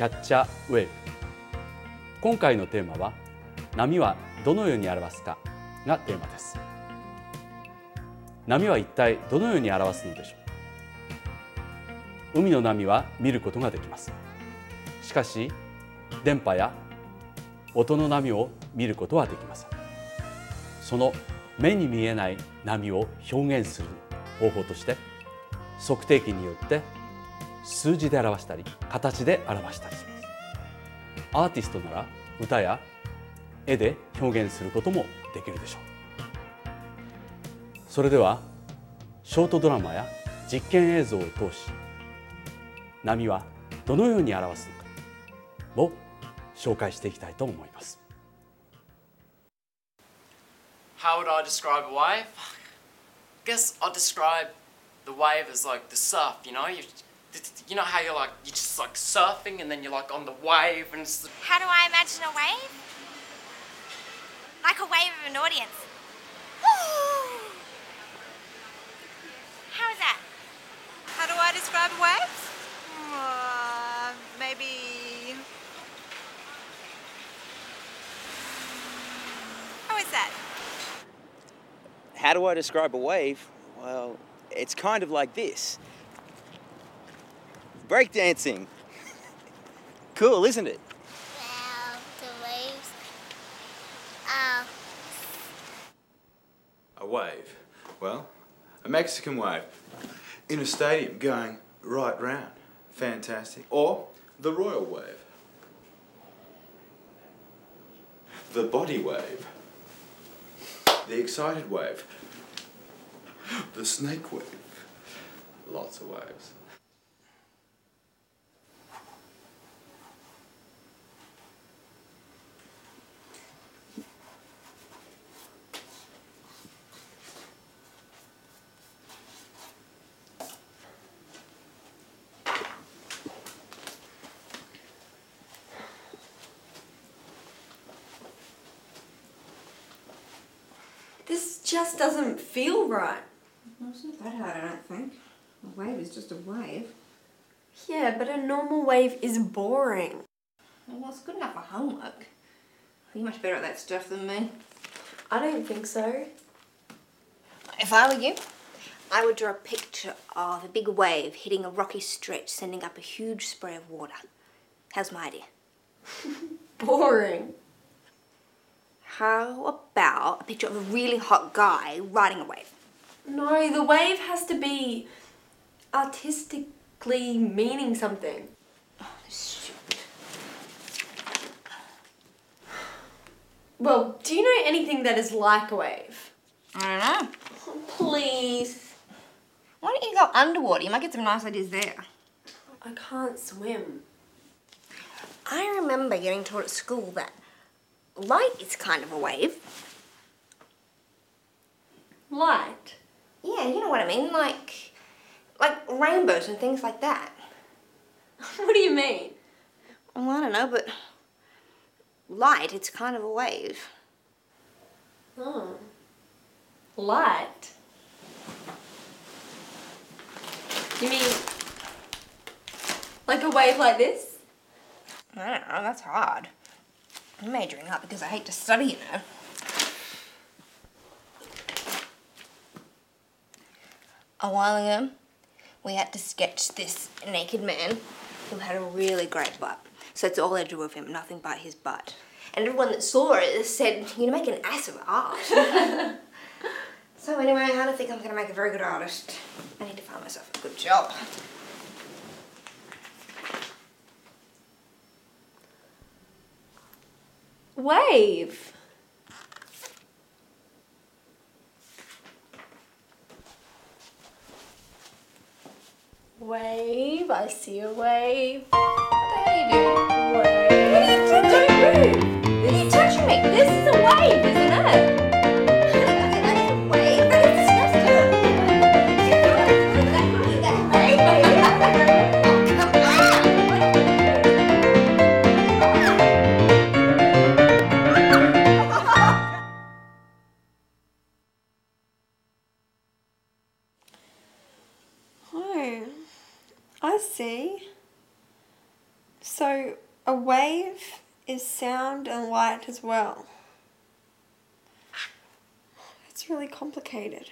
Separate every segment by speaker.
Speaker 1: キャッチャーウェーブ今回のテーマは波はどのように表すかがテーマです。波は一体どのように表すのでしょう？海の波は見ることができます。しかし電波や音の波を見ることはできません。その目に見えない波を表現する方法として測定器によって数字で表したり形で表したりしますアーティストなら歌や絵で表現することもできるでしょうそれではショートドラマや実験映像を通し波はどのように表すのかを紹介していきたいと思います
Speaker 2: How would I describe a wave? I guess I'd describe the wave as like the surf, you know? You, you know how you're like, you're just like surfing and then you're like on the wave and it's
Speaker 3: How do I imagine a wave? Like a wave of an audience. How is that?
Speaker 4: How do I describe a wave? Uh, maybe. How is that?
Speaker 5: How do I describe a wave? Well, it's kind of like this breakdancing. cool, isn't it?
Speaker 3: Well, the waves. Oh,
Speaker 6: A wave. Well, a Mexican wave. In a stadium going right round. Fantastic. Or the royal wave. The body wave. The excited wave. The snake wave. Lots of waves.
Speaker 7: This just doesn't feel right.
Speaker 8: Well, it's not that hard, I don't think. A wave is just a wave.
Speaker 7: Yeah, but a normal wave is boring.
Speaker 8: Well, it's good enough for homework. You're much better at that stuff than me.
Speaker 7: I don't think so.
Speaker 8: If I were you, I would draw a picture of a big wave hitting a rocky stretch, sending up a huge spray of water. How's my idea?
Speaker 7: Boring.
Speaker 8: How about a picture of a really hot guy riding a wave?
Speaker 7: No, the wave has to be artistically meaning something.
Speaker 8: Oh, stupid.
Speaker 7: Well, do you know anything that is like a wave?
Speaker 8: I don't know.
Speaker 7: Please.
Speaker 8: Why don't you go underwater? You might get some nice ideas there.
Speaker 7: I can't swim.
Speaker 8: I remember getting taught at school that light is kind of a wave.
Speaker 7: Light.
Speaker 8: Yeah, you know what I mean, like like rainbows and things like that.
Speaker 7: What do you mean?
Speaker 8: Well, I don't know, but light, it's kind of a wave.
Speaker 7: Oh. Light. You mean like a wave like this?
Speaker 8: I don't know, that's hard. I'm majoring up because I hate to study, you know. A while ago, we had to sketch this naked man who had a really great butt. So that's all I drew of him, nothing but his butt. And everyone that saw it said, You're make an ass of art. so, anyway, I don't think I'm gonna make a very good artist. I need to find myself a good job.
Speaker 7: Wave. Wave. I see a wave.
Speaker 8: What are you doing?
Speaker 7: Wave.
Speaker 8: What are you touching me?
Speaker 7: This is a wave, isn't it? Wave is sound and light as well. It's really complicated.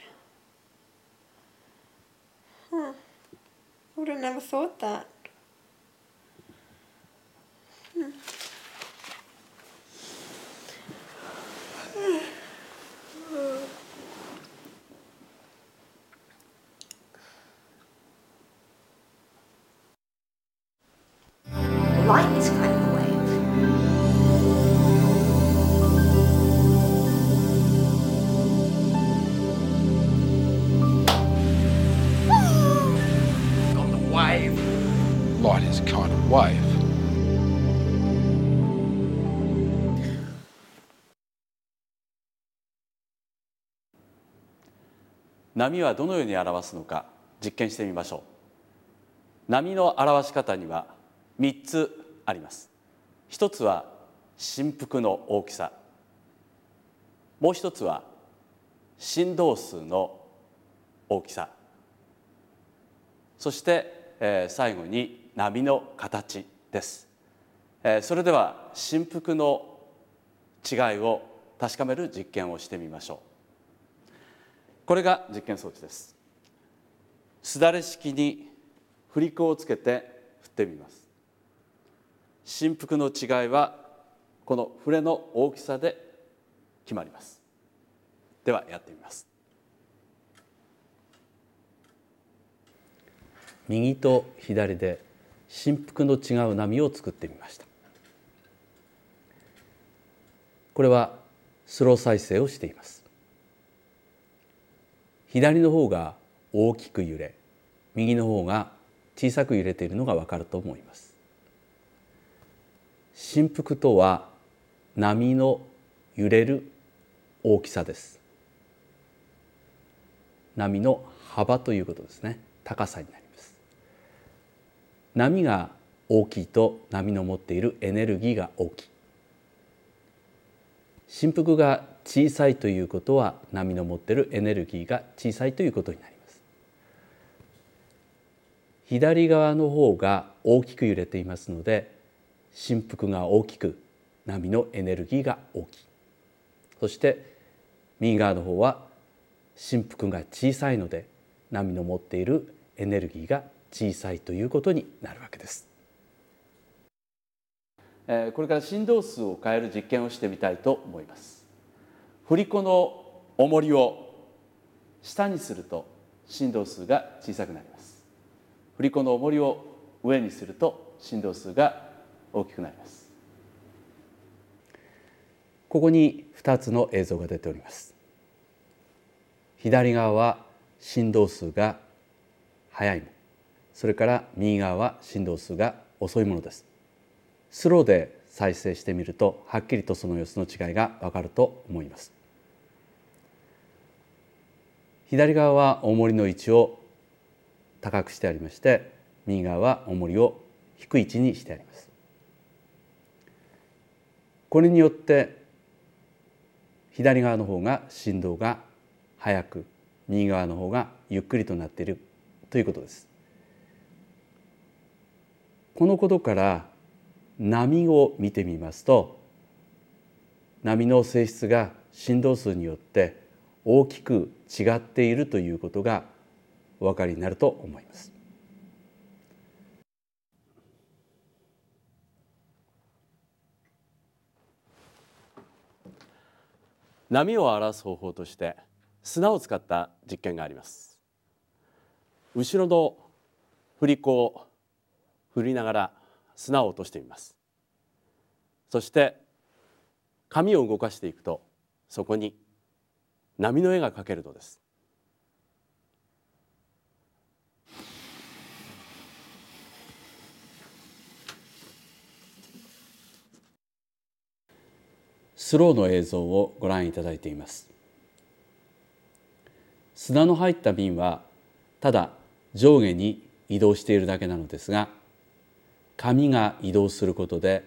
Speaker 7: Huh. I would have never thought that.
Speaker 1: 波はどのように表すのか実験してみましょう。波の表し方には3つあります。一つは振幅の大きさ。もう一つは振動数の大きさ。そして、えー最後に波の形です、えーそれでは振幅の違いを確かめる実験をしてみましょう。これが実験装置です。すだれ式に振り子をつけて振ってみます。振幅の違いはこの触れの大きさで決まります。ではやってみます。右と左で振幅の違う波を作ってみました。これはスロー再生をしています。左の方が大きく揺れ右の方が小さく揺れているのがわかると思います。振幅とは波の揺れる大きさです。波の幅ということですね。高さになります。波が大きいと波の持っているエネルギーが大きい。振幅が小さいということは波の持っているエネルギーが小さいということになります左側の方が大きく揺れていますので振幅が大きく波のエネルギーが大きいそして右側の方は振幅が小さいので波の持っているエネルギーが小さいということになるわけです。えーこれから振動数を変える実験をしてみたいと思います。振り子の重りを下にすると振動数が小さくなります。振り子の重りを上にすると振動数が大きくなります。ここに2つの映像が出ております。左側は振動数が速いものそれから右側は振動数が遅いものですスローで再生してみるとはっきりとその様子の違いがわかると思います左側は重りの位置を高くしてありまして右側は重りを低い位置にしてありますこれによって左側の方が振動が速く右側の方がゆっくりとなっているということです。このことから波を見てみますと波の性質が振動数によって大きく違っているということがお分かりになると思います。波を表す方法として砂を使った実験があります後ろの振り子を振りながら砂を落としてみますそして紙を動かしていくとそこに波の絵が描けるのです。スローの映像をご覧いただいています。砂の入った瓶はただ上下に移動しているだけなのですが紙が移動することで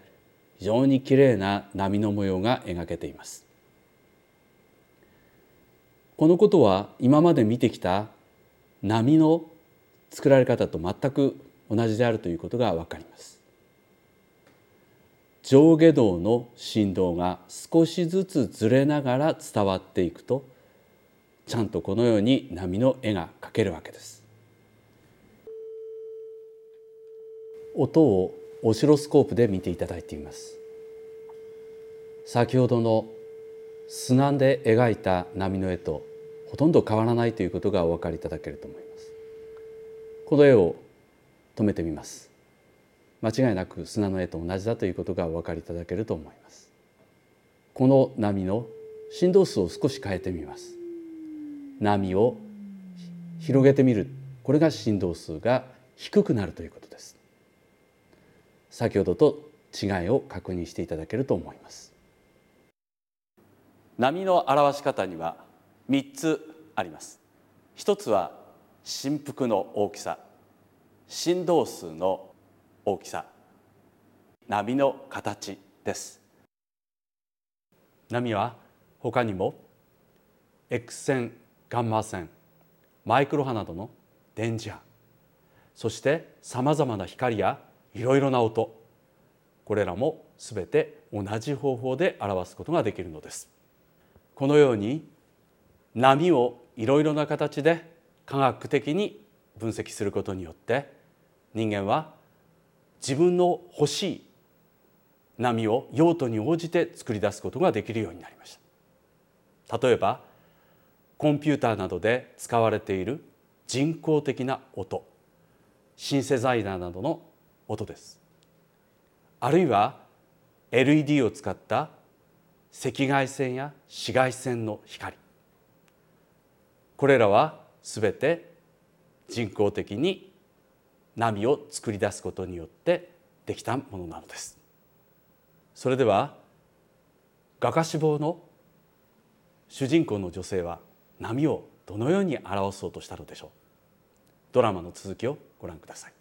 Speaker 1: 非常にきれいな波の模様が描けています。このことは今まで見てきた波の作られ方と全く同じであるということがわかります。上下動の振動が少しずつずれながら伝わっていくとちゃんとこのように波の絵が描けるわけです。音をオシロスコープで見ていただいています。先ほどの砂で描いた波の絵とほとんど変わらないということがお分かりいただけると思います。この絵を止めてみます。間違いなく砂の絵と同じだということがお分かりいただけると思います。この波の振動数を少し変えてみます。波を広げてみる。これが振動数が低くなるということです。先ほどと違いを確認していただけると思います。波の表し方には3つあります。一つは振幅の大きさ振動数の大きさ波の形です。波は他にも X 線ガンマ線マイクロ波などの電磁波そしてさまざまな光やいろいろな音これらも全て同じ方法で表すことができるのです。このように波をいろいろな形で科学的に分析することによって人間は自分の欲しい波を用途に応じて作り出すことができるようになりました。例えばコンピューターなどで使われている人工的な音シンセサイザーなどの音です。あるいは LED を使った赤外線や紫外線の光。これらは全て人工的に波を作り出すことによってできたものなのです。それでは画家志望の主人公の女性は波をどのように表そうとしたのでしょう。ドラマの続きをご覧ください。